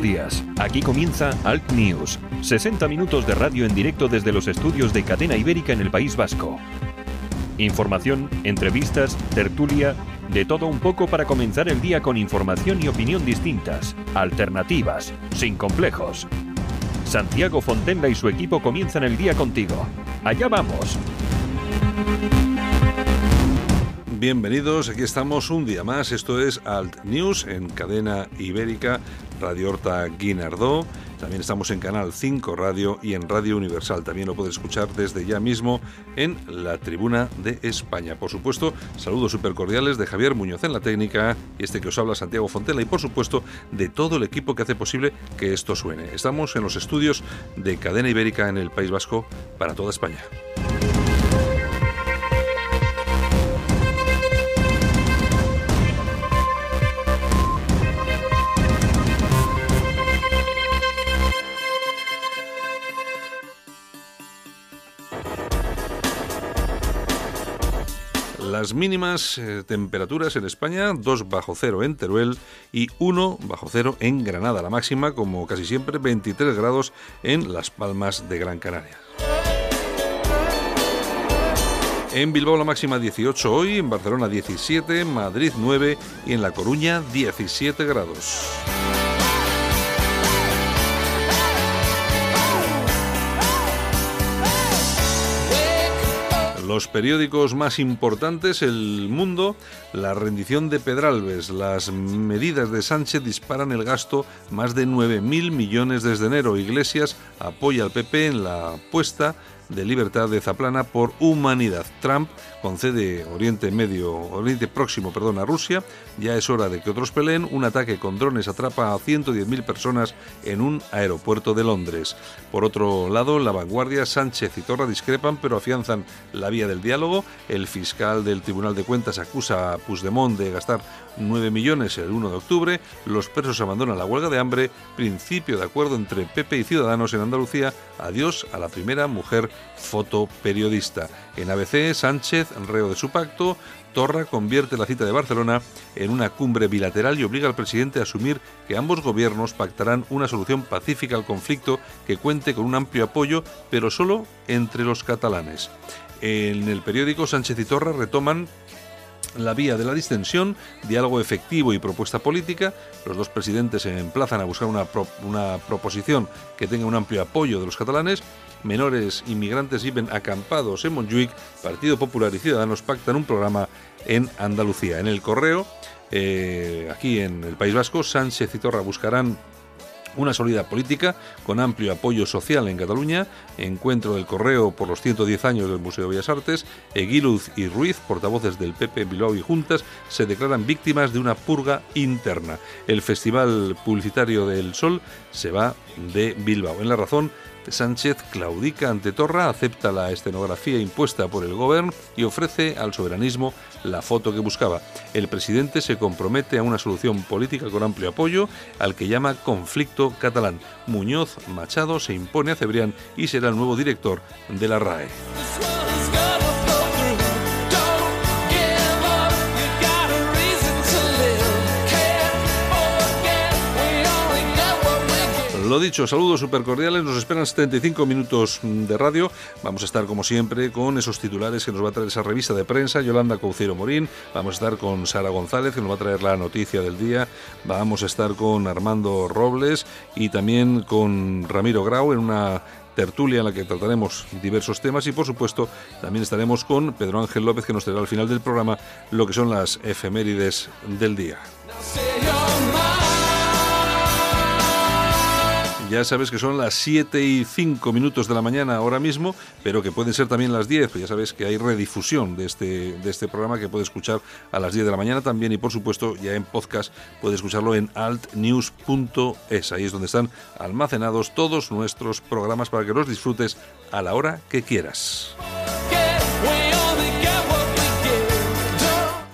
Días, aquí comienza Alt News, 60 minutos de radio en directo desde los estudios de Cadena Ibérica en el País Vasco. Información, entrevistas, tertulia, de todo un poco para comenzar el día con información y opinión distintas, alternativas, sin complejos. Santiago Fontenla y su equipo comienzan el día contigo. Allá vamos. Bienvenidos, aquí estamos un día más. Esto es Alt News en cadena ibérica, Radio Horta Guinardó. También estamos en Canal 5 Radio y en Radio Universal. También lo puede escuchar desde ya mismo en la Tribuna de España. Por supuesto, saludos súper cordiales de Javier Muñoz en la técnica y este que os habla Santiago Fontela y por supuesto de todo el equipo que hace posible que esto suene. Estamos en los estudios de Cadena Ibérica en el País Vasco para toda España. Las mínimas eh, temperaturas en España, 2 bajo cero en Teruel y 1 bajo cero en Granada. La máxima, como casi siempre, 23 grados en Las Palmas de Gran Canaria. En Bilbao la máxima 18 hoy, en Barcelona 17, Madrid 9 y en La Coruña 17 grados. Los periódicos más importantes, El Mundo, la rendición de Pedralbes, las medidas de Sánchez disparan el gasto más de 9.000 millones desde enero. Iglesias apoya al PP en la apuesta de libertad de Zaplana por humanidad. Trump concede Oriente Medio, Oriente Próximo, perdón, a Rusia. Ya es hora de que otros peleen. Un ataque con drones atrapa a 110.000 personas en un aeropuerto de Londres. Por otro lado, la vanguardia, Sánchez y Torra discrepan, pero afianzan la vía del diálogo. El fiscal del Tribunal de Cuentas acusa a Puigdemont de gastar 9 millones el 1 de octubre. Los presos abandonan la huelga de hambre. Principio de acuerdo entre PP y Ciudadanos en Andalucía. Adiós a la primera mujer fotoperiodista. En ABC, Sánchez, reo de su pacto, Torra convierte la cita de Barcelona en una cumbre bilateral y obliga al presidente a asumir que ambos gobiernos pactarán una solución pacífica al conflicto que cuente con un amplio apoyo, pero solo entre los catalanes. En el periódico Sánchez y Torra retoman la vía de la distensión, diálogo efectivo y propuesta política. Los dos presidentes se emplazan a buscar una, una proposición que tenga un amplio apoyo de los catalanes menores inmigrantes viven acampados en Montjuic, Partido Popular y Ciudadanos pactan un programa en Andalucía. En el correo, eh, aquí en el País Vasco, Sánchez y Torra buscarán una sólida política con amplio apoyo social en Cataluña, encuentro del correo por los 110 años del Museo de Bellas Artes, Eguiluz y Ruiz, portavoces del PP Bilbao y Juntas, se declaran víctimas de una purga interna. El Festival Publicitario del Sol se va de Bilbao. En la razón, Sánchez claudica ante Torra, acepta la escenografía impuesta por el gobierno y ofrece al soberanismo la foto que buscaba. El presidente se compromete a una solución política con amplio apoyo al que llama conflicto catalán. Muñoz Machado se impone a Cebrián y será el nuevo director de la RAE. Lo dicho, saludos super cordiales. Nos esperan 75 minutos de radio. Vamos a estar, como siempre, con esos titulares que nos va a traer esa revista de prensa, Yolanda Caucero Morín. Vamos a estar con Sara González, que nos va a traer la noticia del día. Vamos a estar con Armando Robles y también con Ramiro Grau en una tertulia en la que trataremos diversos temas y por supuesto también estaremos con Pedro Ángel López que nos traerá al final del programa lo que son las efemérides del día. Ya sabes que son las 7 y 5 minutos de la mañana ahora mismo, pero que pueden ser también las 10. Pues ya sabes que hay redifusión de este, de este programa que puedes escuchar a las 10 de la mañana también y por supuesto ya en podcast puedes escucharlo en altnews.es. Ahí es donde están almacenados todos nuestros programas para que los disfrutes a la hora que quieras.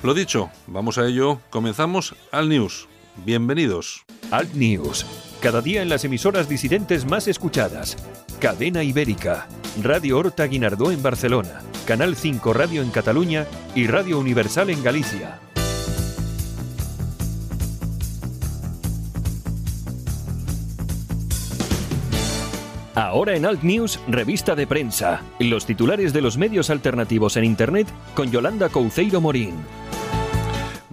Lo dicho, vamos a ello. Comenzamos Alt News. Bienvenidos. Alt News cada día en las emisoras disidentes más escuchadas. Cadena Ibérica, Radio Horta Guinardó en Barcelona, Canal 5 Radio en Cataluña y Radio Universal en Galicia. Ahora en Alt News, revista de prensa. Los titulares de los medios alternativos en Internet con Yolanda Couceiro Morín.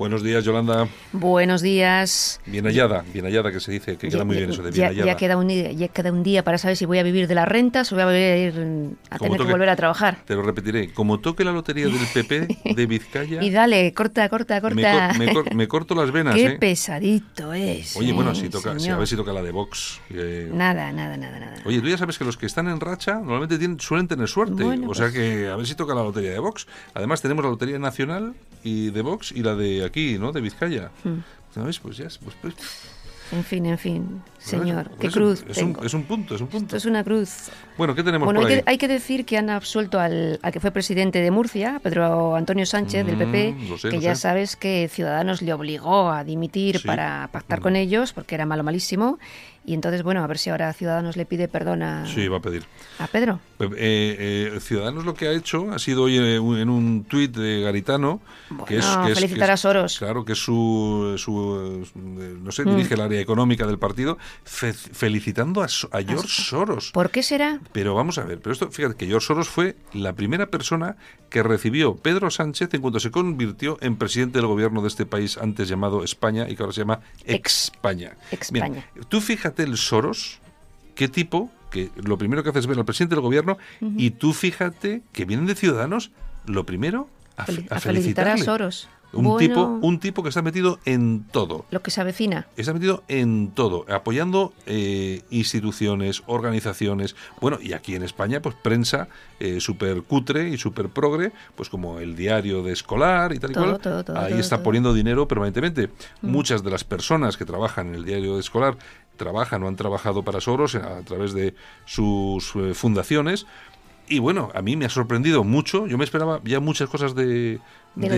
Buenos días, Yolanda. Buenos días. Bien hallada, bien hallada que se dice, que queda muy bien eso de bien ya, hallada. Ya queda, un, ya queda un día para saber si voy a vivir de las rentas o voy a, a tener toque, que volver a trabajar. Te lo repetiré, como toque la lotería del PP de Vizcaya... y dale, corta, corta, corta. Me, me, cor, me corto las venas, Qué ¿eh? pesadito es. Oye, bueno, eh, si toca, si a ver si toca la de Vox. Eh... Nada, nada, nada, nada. Oye, tú ya sabes que los que están en racha normalmente tienen, suelen tener suerte. Bueno, o sea pues... que a ver si toca la lotería de Vox. Además tenemos la lotería nacional y de Vox y la de aquí, ¿no? De Vizcaya. Hmm. ¿Sabes? Pues ya. Pues, pues. En fin, en fin, señor, Pues qué es cruz. Un, es, un, es, un, punto, es un punto. Esto es una cruz. Bueno, ¿qué tenemos bueno, por hay ahí? Que, hay que decir que han absuelto al, al, que fue presidente de Murcia, Pedro Antonio Sánchez, mm, del PP, sé, que ya sé. sabes que Ciudadanos le obligó a dimitir Sí. para pactar Mm. con ellos, porque era malo, malísimo. Y entonces, bueno, a ver si ahora Ciudadanos le pide perdón a, Sí, va a pedir. a Pedro. Eh, eh, Ciudadanos lo que ha hecho ha sido hoy en un, tuit de Garitano que es, Bueno, que es- felicitar a Soros. Claro, que es su, su, eh, no sé, Mm. dirige el área económica del partido, fe- felicitando a, a George Soros. ¿Por qué será? Pero vamos a ver, pero esto, fíjate que George Soros fue la primera persona que recibió Pedro Sánchez en cuanto se convirtió en presidente del gobierno de este país antes llamado España y que ahora se llama España. España. tú fíjate el Soros, qué tipo, que lo primero que hace es ver al presidente del gobierno y tú fíjate que vienen de Ciudadanos, lo primero a, Fel- a a felicitar a. Soros. Un, Bueno. tipo, un tipo que está metido en todo. Lo que se avecina. Está metido en todo, apoyando eh, instituciones, organizaciones, bueno, y aquí en España, pues prensa eh, súper cutre y súper progre, pues como el diario de escolar y tal y Todo, cual. todo, todo, Ahí está poniendo dinero permanentemente. Mm. Muchas de las personas que trabajan en el diario de escolar trabajan o han trabajado para Soros a través de sus eh, fundaciones. Y bueno, a mí me ha sorprendido mucho. Yo me esperaba ya muchas cosas de, De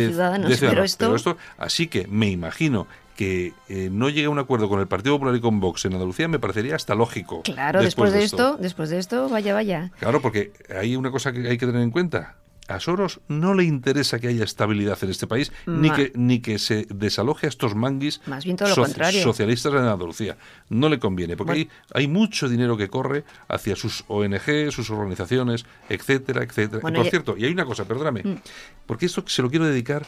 los ciudadanos, pero esto- Así que me imagino que eh, no llegue a un acuerdo con el Partido Popular y con Vox en Andalucía me parecería hasta lógico. Claro, después, de esto, después de esto, vaya, vaya. Claro, porque hay una cosa que hay que tener en cuenta. A Soros no le interesa que haya estabilidad en este país, ni que, ni que se desaloje a estos manguis Más bien todo lo contrario. socialistas en Andalucía. No le conviene, porque Bueno. hay, hay mucho dinero que corre hacia sus ONG, sus organizaciones, etcétera, etcétera. Bueno, y por ya- cierto, y hay una cosa, perdóname, Mm. porque esto se lo quiero dedicar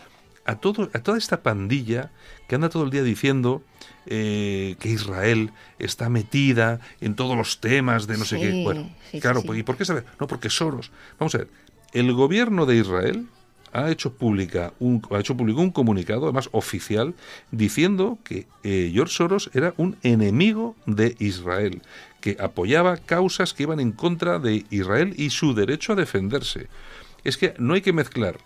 a todo a toda esta pandilla que anda todo el día diciendo eh, que Israel está metida en todos los temas de no sé qué. Bueno, sí, claro, sí. pues, ¿y por qué saber? No, porque Soros. Vamos a ver, el gobierno de Israel ha hecho pública un ha hecho público un comunicado además oficial diciendo que eh, George Soros era un enemigo de Israel que apoyaba causas que iban en contra de Israel y su derecho a defenderse es que no hay que mezclar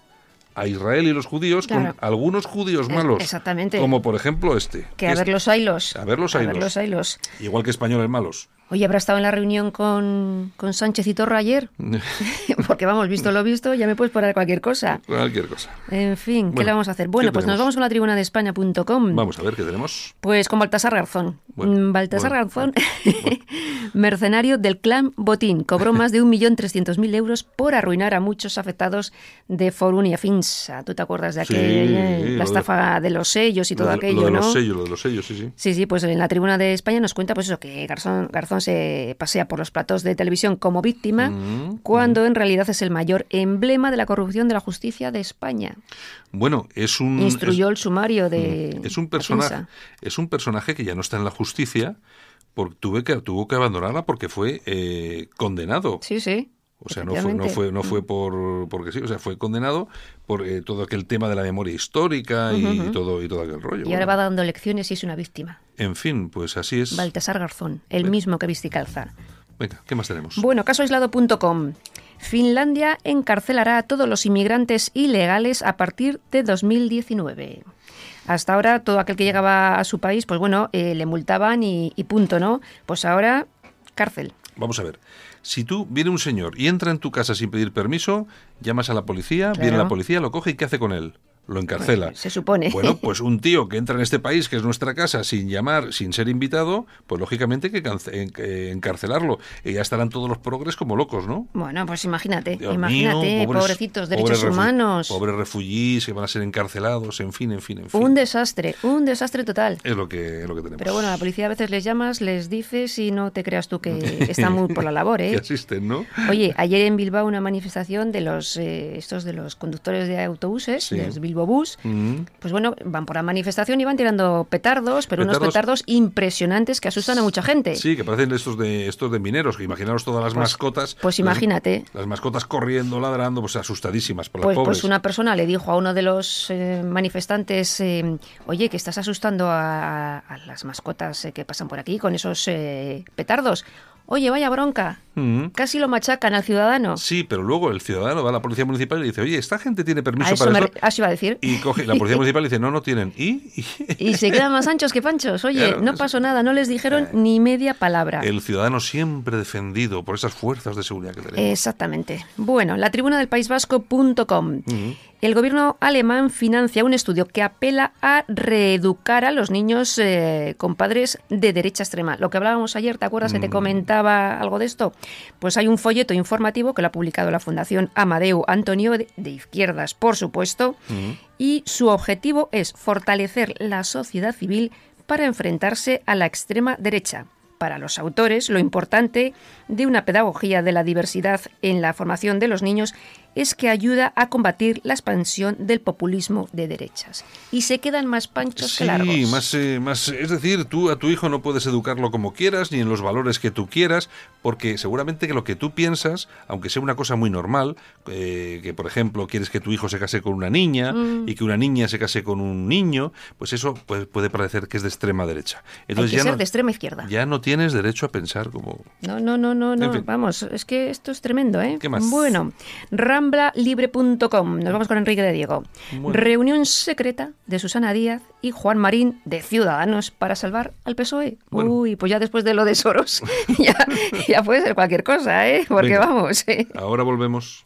a Israel y los judíos Claro. con algunos judíos malos exactamente. como por ejemplo este Que a ver los ailos. A ver los A ailos. ver los ailos. igual que españoles malos Oye, ¿habrá estado en la reunión con, con Sánchez y Torra ayer? Porque vamos, visto lo visto, ya me puedes poner cualquier cosa. cualquier cosa En fin, ¿qué Bueno, le vamos a hacer? Bueno, ¿qué pues nos vamos a la tribuna de España.com. vamos a ver qué tenemos Pues con Baltasar Garzón. Bueno, Mm, Baltasar bueno, Garzón, mercenario del clan Botín, cobró más de 1.300.000 euros por arruinar a muchos afectados de Forunia Finsa. ¿Tú te acuerdas de Sí, aquel, eh, la estafa de los sellos y todo lo de, aquello, lo de no? los sellos lo de los sellos sí sí Sí, sí, pues en la tribuna de España nos cuenta pues eso, que Garzón, Garzón se pasea por los platos de televisión como víctima, Mm, cuando en realidad es el mayor emblema de la corrupción de la justicia de España. Bueno, es un Instruyó es, el sumario de es un personaje es un personaje que ya no está en la justicia porque tuve que tuvo que abandonarla porque fue eh, condenado. Sí, sí. O sea, no fue, no fue, no fue por porque sí, o sea, fue condenado por eh, todo aquel tema de la memoria histórica y, todo y todo aquel rollo. Y ahora va dando lecciones y es una víctima. En fin, pues así es. Baltasar Garzón, el Venga. mismo que viste calza. Venga, ¿qué más tenemos? Bueno, casoaislado.com. Finlandia encarcelará a todos los inmigrantes ilegales a partir de 2019. Hasta ahora, todo aquel que llegaba a su país, pues bueno, eh, le multaban y, y punto, ¿no? Pues ahora, cárcel. Vamos a ver. Si tú viene un señor y entra en tu casa sin pedir permiso, llamas a la policía, viene la policía, lo coge y ¿qué hace con él? Lo encarcela. Bueno, se supone. Bueno, pues un tío que entra en este país, que es nuestra casa, sin llamar, sin ser invitado, pues lógicamente hay que encarcelarlo. Y ya estarán todos los progres como locos, ¿no? Bueno, pues imagínate, Dios imagínate, mío, pobres- pobrecitos, derechos humanos. Pobres refugiés que van a ser encarcelados, en fin, en fin, en fin. Un desastre, un desastre total. es lo que, es lo que tenemos. Pero bueno, la policía a veces les llamas, les dices y no te creas tú que están muy por la labor, que ¿eh? asisten, ¿no? Oye, ayer en Bilbao una manifestación de los eh, estos de los conductores de autobuses, Sí. de los Bilbo Bus. Mm. Pues bueno, van por la manifestación y van tirando petardos, pero unos Petardos. impresionantes que asustan a mucha gente. Sí, que parecen estos de estos de mineros, que imaginaros todas las Pues- mascotas. pues las- imagínate. Las, mascotas corriendo, ladrando, pues asustadísimas por Pues, las pobres. pues una persona le dijo a uno de los eh, manifestantes, eh, oye, que estás asustando a, a las mascotas eh, que pasan por aquí con esos petardos. Oye, vaya bronca. Mm. Casi lo machacan al ciudadano. Sí, pero luego el ciudadano va a la policía municipal y dice, oye, esta gente tiene a permiso eso para me eso iba a decir. Y coge, la policía municipal dice, no, no tienen. ¿Y? y Y se quedan más anchos que panchos. Oye, Claro, no es- pasó nada, no les dijeron ni media palabra. el ciudadano siempre defendido por esas fuerzas de seguridad que tenemos. Exactamente. Bueno, la tribuna del País Vasco.com. El gobierno alemán financia un estudio que apela a reeducar a los niños eh, con padres de derecha extrema. Lo que hablábamos ayer, ¿te acuerdas Mm. que te comentaba algo de esto? Pues hay un folleto informativo que lo ha publicado la Fundación Amadeu Antonio, de, de izquierdas, por supuesto, y su objetivo es fortalecer la sociedad civil para enfrentarse a la extrema derecha. Para los autores, lo importante de una pedagogía de la diversidad en la formación de los niños es que ayuda a combatir la expansión del populismo de derechas. Y se quedan más panchos que largos. Sí, más, eh, más, es decir, tú a tu hijo no puedes educarlo como quieras, ni en los valores que tú quieras, porque seguramente que lo que tú piensas, aunque sea una cosa muy normal, eh, que por ejemplo quieres que tu hijo se case con una niña Mm. y que una niña se case con un niño, pues eso puede, puede parecer que es de extrema derecha. Hay que ya ser no, de extrema izquierda. ya no tienes derecho a pensar como... No, no, no, no, no. En fin. Vamos, es que esto es tremendo, ¿eh? ¿Qué más? Bueno, ramblalibre.com. Nos vamos con Enrique de Diego. Reunión secreta de Susana Díaz y Juan Marín de Ciudadanos para salvar al PSOE. Bueno. Uy, pues ya después de lo de Soros, ya, ya puede ser cualquier cosa, ¿eh? Porque Venga. vamos, ¿eh? Ahora volvemos.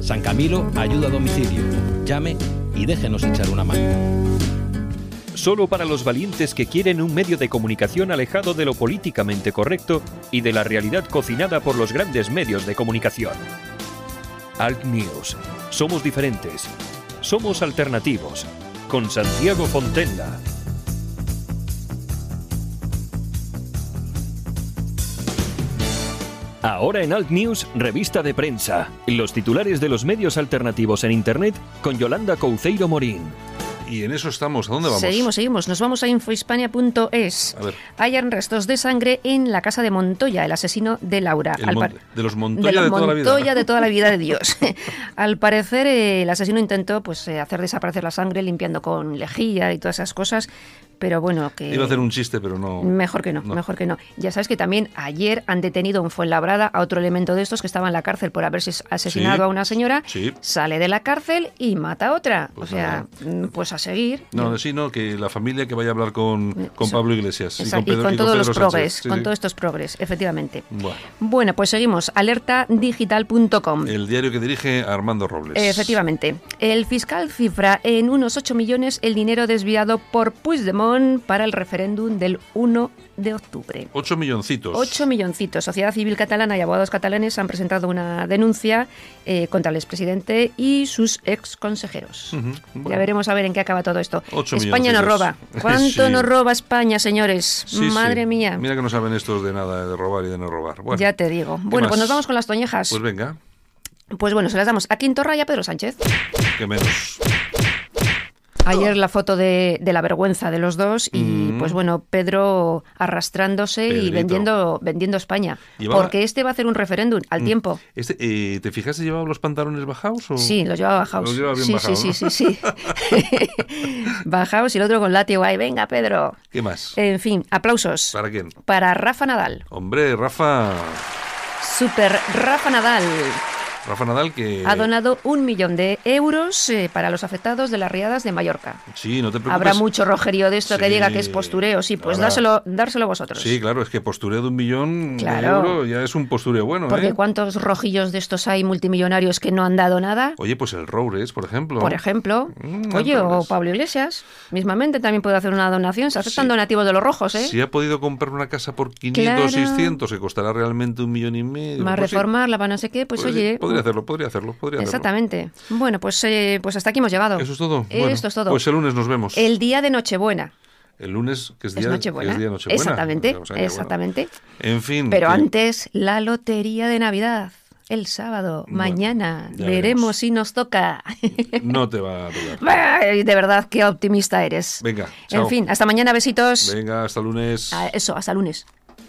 San Camilo ayuda a domicilio. Llame y déjenos echar una mano. Solo para los valientes que quieren un medio de comunicación alejado de lo políticamente correcto y de la realidad cocinada por los grandes medios de comunicación. Alt News. Somos diferentes. Somos alternativos. Con Santiago Fontenda. Ahora en Alt News, revista de prensa. Los titulares de los medios alternativos en Internet con Yolanda Couceiro Morín. Y en eso estamos. ¿A dónde vamos? Seguimos, seguimos. Nos vamos a infohispania.es. Hayan restos de sangre en la casa de Montoya, el asesino de Laura. El Al par- de los Montoya de toda la vida. Montoya de toda la vida de Dios. Al parecer, eh, el asesino intentó pues eh, hacer desaparecer la sangre limpiando con lejía y todas esas cosas, pero bueno, que... Iba a hacer un chiste, pero no. Mejor que no, No. mejor que no. Ya sabes que también ayer han detenido en Fuenlabrada a otro elemento de estos que estaba en la cárcel por haberse asesinado Sí, a una señora, sí. sale de la cárcel y mata a otra. Pues o sea, mm, pues a seguir. No, sí, no, que la familia que vaya a hablar con, con Eso. Pablo Iglesias. Y Pedro- con, todos Pedro los progres, Sí, con todos estos progres, efectivamente. Bueno, Bueno, pues seguimos. Alertadigital.com. el diario que dirige Armando Robles. Efectivamente. El fiscal cifra en unos 8 millones el dinero desviado por Puigdemont para el referéndum del 1 de octubre. Ocho milloncitos. 8 milloncitos. Sociedad Civil Catalana y abogados catalanes han presentado una denuncia eh, contra el expresidente y sus ex consejeros. Ya bueno. veremos a ver en qué acaba todo esto. Ocho España nos milloncitos. roba. ¿Cuánto Sí. nos roba España, señores? Sí, sí. Madre mía. Mira que no saben estos de nada, de robar y de no robar. Bueno, ya te digo. Bueno, más? pues nos vamos con las toñejas. Pues venga, Pues bueno, se las damos a Quintorra y a Pedro Sánchez. que menos. Ayer la foto de, de la vergüenza de los dos y Mm. pues bueno, Pedro arrastrándose y vendiendo, vendiendo España. Llevaba- Porque este va a hacer un referéndum al tiempo. Este, eh, ¿Te fijaste llevaba los pantalones bajados? O? Sí, los llevaba bajados. Los llevaba bien sí, bajados, sí, ¿no? sí, sí, sí. bajados y el otro con látigo ahí. Venga, Pedro. ¿Qué más? En fin, aplausos. ¿Para quién? Para Rafa Nadal. Hombre, Rafa. Super Rafa Nadal Rafa Nadal que... ha donado un millón de euros eh, para los afectados de las riadas de Mallorca. Sí, no te preocupes. Habrá mucho rojerío de esto que diga que es postureo. Sí, pues dárselo, dárselo vosotros. Sí, claro, es que postureo de un millón Claro. de euros ya es un postureo bueno, Porque ¿eh? ¿cuántos rojillos de estos hay multimillonarios que no han dado nada? Oye, pues el Roures, por ejemplo. Por ejemplo, Mm, oye, o Pablo Iglesias, mismamente también puede hacer una donación. Se aceptan Sí. donativos de los rojos, ¿eh? Si ha podido comprar una casa por 500, Claro. 600, que costará realmente un millón y medio. Más pues sí. reformarla para no sé qué, pues Pues oye. Podría hacerlo, podría hacerlo, podría hacerlo. Exactamente. Bueno, pues, eh, pues hasta aquí hemos llegado. Eso es todo. Bueno, Esto es todo. Pues el lunes nos vemos. El día de Nochebuena. El lunes, que es Es día, Nochebuena. que es día Nochebuena. Exactamente, O sea que, bueno. exactamente. En fin. Pero que- antes, la lotería de Navidad. El sábado, Bueno, mañana, veremos veremos. si nos toca. No te va a tocar. De verdad, qué optimista eres. Venga, chao. En fin, hasta mañana, besitos. Venga, hasta lunes. Ah, Eso, hasta lunes.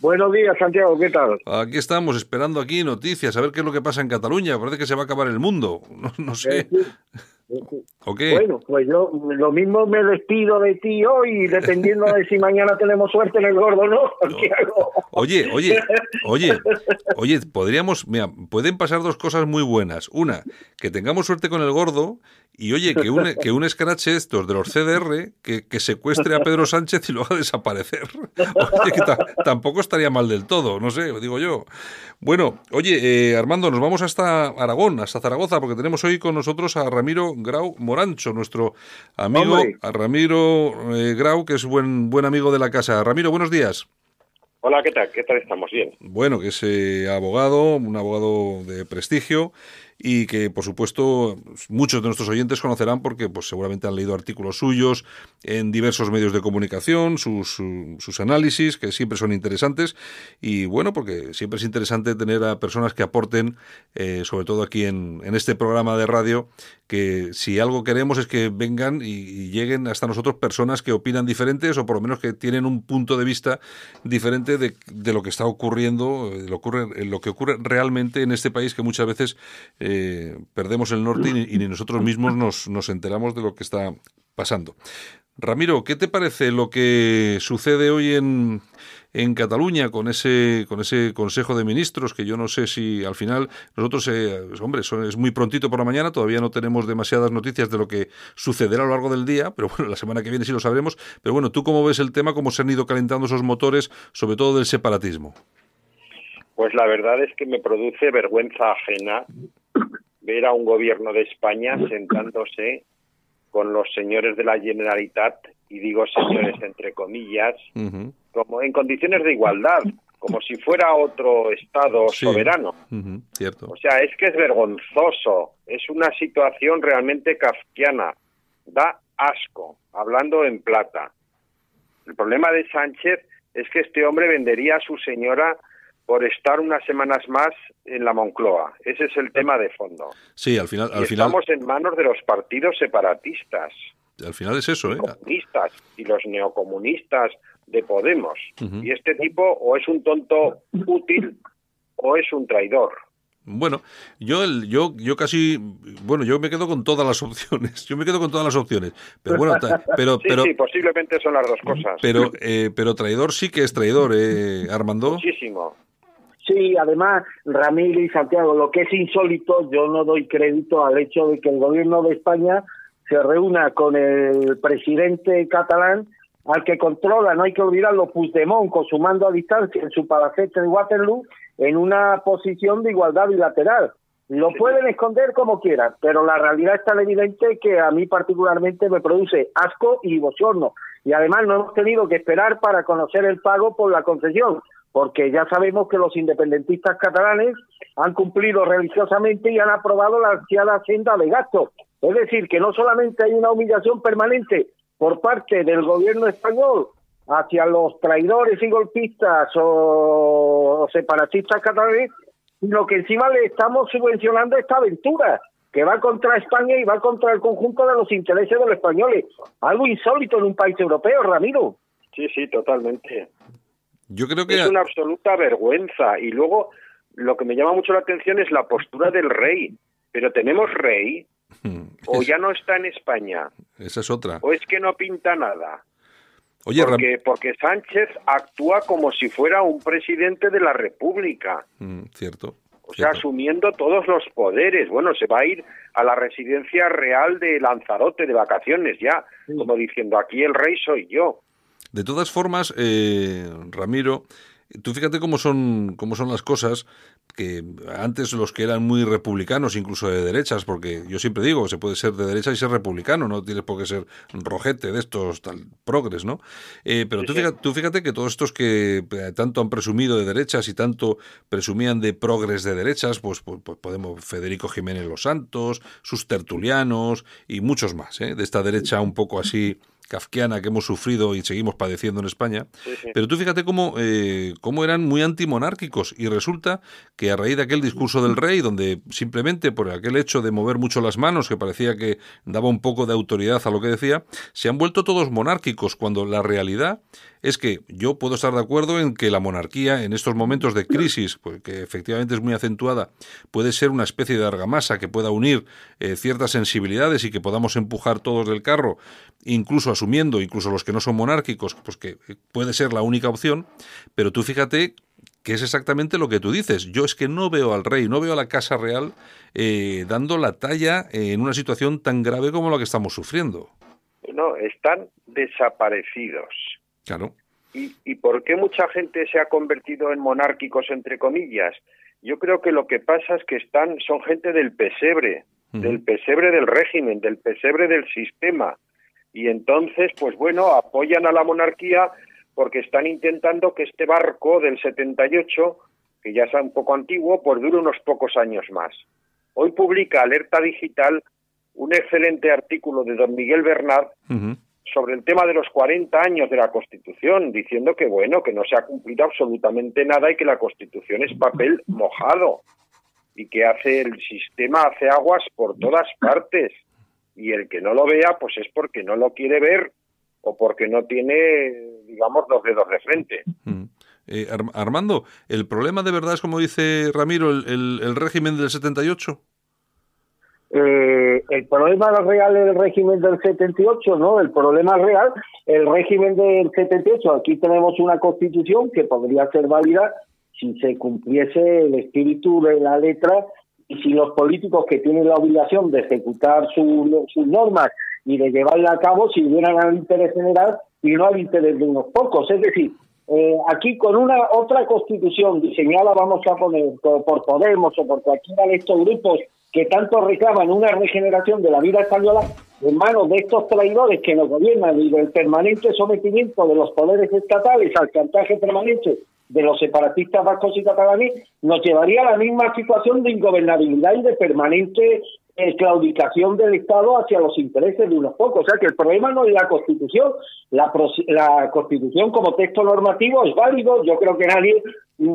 Buenos días, Santiago, ¿qué tal? Aquí estamos esperando aquí noticias, a ver qué es lo que pasa en Cataluña. Parece que se va a acabar el mundo. No, no sé. ¿O qué? Bueno, pues yo lo mismo me despido de ti hoy, dependiendo de si mañana tenemos suerte en el gordo o no. ¿Qué hago? Oye, oye, oye, oye, podríamos, mira, pueden pasar dos cosas muy buenas. Una, que tengamos suerte con el gordo y oye, que un, que un escrache estos de los CDR que, que secuestre a Pedro Sánchez y lo haga desaparecer. Oye, que ta- tampoco estaría mal del todo, no sé, digo yo. Bueno, oye, eh, Armando, nos vamos hasta Aragón, hasta Zaragoza, porque tenemos hoy con nosotros a Ramiro Grau Morancho, nuestro amigo, Hombre. Ramiro eh, Grau, que es buen, buen amigo de la casa. Ramiro, buenos días. Hola, ¿qué tal? ¿Qué tal estamos? Bien. Bueno, que es eh, abogado, un abogado de prestigio y que, por supuesto, muchos de nuestros oyentes conocerán porque pues, seguramente han leído artículos suyos en diversos medios de comunicación, sus, su- sus análisis, que siempre son interesantes. Y bueno, porque siempre es interesante tener a personas que aporten, eh, sobre todo aquí en, en este programa de radio, que si algo queremos es que vengan y, lleguen hasta nosotros personas que opinan diferentes o por lo menos que tienen un punto de vista diferente de, de lo que está ocurriendo, lo, ocurre, lo que ocurre realmente en este país que muchas veces eh, perdemos el norte y ni nosotros mismos nos, nos enteramos de lo que está pasando. Ramiro, ¿qué te parece lo que sucede hoy en, en Cataluña con ese con ese Consejo de Ministros que yo no sé si al final nosotros eh, hombre son- es muy prontito por la mañana todavía no tenemos demasiadas noticias de lo que sucederá a lo largo del día pero bueno la semana que viene sí lo sabremos pero bueno tú cómo ves el tema cómo se han ido calentando esos motores sobre todo del separatismo Pues la verdad es que me produce vergüenza ajena ver a un gobierno de España sentándose con los señores de la Generalitat, y digo señores entre comillas, como en condiciones de igualdad, como si fuera otro Estado Sí. soberano. cierto O sea, es que es vergonzoso, es una situación realmente kafkiana, da asco, hablando en plata. El problema de Sánchez es que este hombre vendería a su señora por estar unas semanas más en la Moncloa. Ese es el tema de fondo. Sí, al final, al Y final, Estamos en manos de los partidos separatistas, al final es eso, ¿eh? comunistas y los neocomunistas de Podemos. Y este tipo o es un tonto útil o es un traidor. Bueno, yo, el, yo, yo casi, bueno, yo me quedo con todas las opciones. Yo me quedo con todas las opciones. Pero bueno, ta- pero, Sí, pero, sí, posiblemente son las dos cosas. pero, eh, pero traidor sí que es traidor, eh, Armando. Muchísimo. Sí, además, Ramírez y Santiago, lo que es insólito, yo no doy crédito al hecho de que el gobierno de España se reúna con el presidente catalán, al que controla, no hay que olvidarlo, Puigdemont, con su mando a distancia en su palacete de Waterloo, en una posición de igualdad bilateral. Lo pueden esconder como quieran, pero la realidad es tan evidente que a mí particularmente me produce asco y bochorno. Y además no hemos tenido que esperar para conocer el pago por la concesión, porque ya sabemos que los independentistas catalanes han cumplido religiosamente y han aprobado la ansiada senda de gasto. Es decir, que no solamente hay una humillación permanente por parte del gobierno español hacia los traidores y golpistas o separatistas catalanes, sino que encima le estamos subvencionando esta aventura que va contra España y va contra el conjunto de los intereses de los españoles. Algo insólito en un país europeo, Ramiro. Sí, sí, totalmente. Yo creo que Es una absoluta vergüenza. Y luego, lo que me llama mucho la atención es la postura del rey. Pero tenemos rey, o ya no está en España, esa es otra. o es que no pinta nada. Oye, Ram- Porque, porque Sánchez actúa como si fuera un presidente de la República. Mm, cierto. O sea, asumiendo todos los poderes. Bueno, se va a ir a la residencia real de Lanzarote de vacaciones ya, como diciendo, aquí el rey soy yo. De todas formas, eh, Ramiro, tú fíjate cómo son, cómo son las cosas, que antes los que eran muy republicanos, incluso de derechas, porque yo siempre digo, se puede ser de derecha y ser republicano, no tienes por qué ser rojete de estos tal progres, ¿no? Eh, pero tú, fíjate, tú fíjate que todos estos que eh, tanto han presumido de derechas y tanto presumían de progres de derechas, pues, pues, pues podemos Federico Jiménez Los Santos, sus tertulianos y muchos más, ¿eh? de esta derecha un poco así kafkiana que hemos sufrido y seguimos padeciendo en España. Pero tú fíjate cómo, eh, cómo eran muy antimonárquicos y resulta que a raíz de aquel discurso del rey, donde simplemente por aquel hecho de mover mucho las manos, que parecía que daba un poco de autoridad a lo que decía, se han vuelto todos monárquicos, cuando la realidad es que yo puedo estar de acuerdo en que la monarquía en estos momentos de crisis, pues, que efectivamente es muy acentuada, puede ser una especie de argamasa que pueda unir eh, ciertas sensibilidades y que podamos empujar todos del carro, incluso asumiendo, incluso los que no son monárquicos, pues que puede ser la única opción, pero tú fíjate que es exactamente lo que tú dices. Yo es que no veo al rey, no veo a la Casa Real eh, dando la talla en una situación tan grave como la que estamos sufriendo. No, están desaparecidos. Claro. ¿Y, ¿Y por qué mucha gente se ha convertido en monárquicos, entre comillas? Yo creo que lo que pasa es que están, son gente del pesebre, del pesebre del régimen, del pesebre del sistema. Y entonces, pues bueno, apoyan a la monarquía porque están intentando que este barco del 78, que ya es un poco antiguo, pues dure unos pocos años más. Hoy publica Alerta Digital un excelente artículo de don Miguel Bernard. Sobre el tema de los 40 años de la Constitución, diciendo que bueno, que no se ha cumplido absolutamente nada y que la Constitución es papel mojado y que hace el sistema hace aguas por todas partes y el que no lo vea pues es porque no lo quiere ver o porque no tiene digamos los dedos de frente. Mm. Eh, Ar- Armando, ¿el problema de verdad es, como dice Ramiro, el, el- el régimen del 78? Eh, el problema real es el régimen del 78, ¿no? El problema real, el régimen del 78. Aquí tenemos una constitución que podría ser válida si se cumpliese el espíritu de la letra y si los políticos que tienen la obligación de ejecutar su- sus normas y de llevarla a cabo sirvieran al interés general y no al interés de unos pocos. Es decir, eh, aquí con una otra constitución diseñada, vamos a poner, por, por Podemos o por cualquiera de estos grupos que tanto reclaman una regeneración de la vida española en manos de estos traidores que nos gobiernan y del permanente sometimiento de los poderes estatales al chantaje permanente de los separatistas vascos y catalanes, nos llevaría a la misma situación de ingobernabilidad y de permanente eh, claudicación del Estado hacia los intereses de unos pocos. O sea que el problema no es la Constitución. La, la Constitución como texto normativo es válido. Yo creo que nadie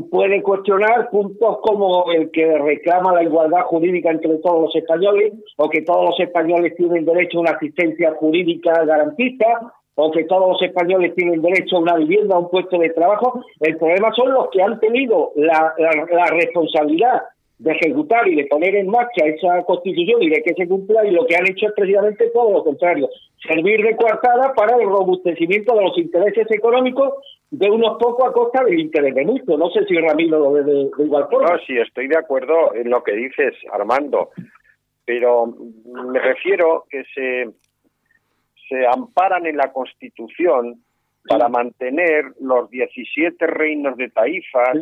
puede cuestionar puntos como el que reclama la igualdad jurídica entre todos los españoles o que todos los españoles tienen derecho a una asistencia jurídica garantista o que todos los españoles tienen derecho a una vivienda, a un puesto de trabajo. El problema son los que han tenido la, la responsabilidad de ejecutar y de poner en marcha esa constitución y de que se cumpla y lo que han hecho es precisamente todo lo contrario, servir de coartada para el robustecimiento de los intereses económicos de unos pocos a costa del interés de muchos. No sé si Ramiro lo ve de, igual forma. No, sí, estoy de acuerdo en lo que dices, Armando, pero me refiero que se, se amparan en la Constitución para mantener los 17 reinos de taifas,